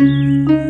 嗯。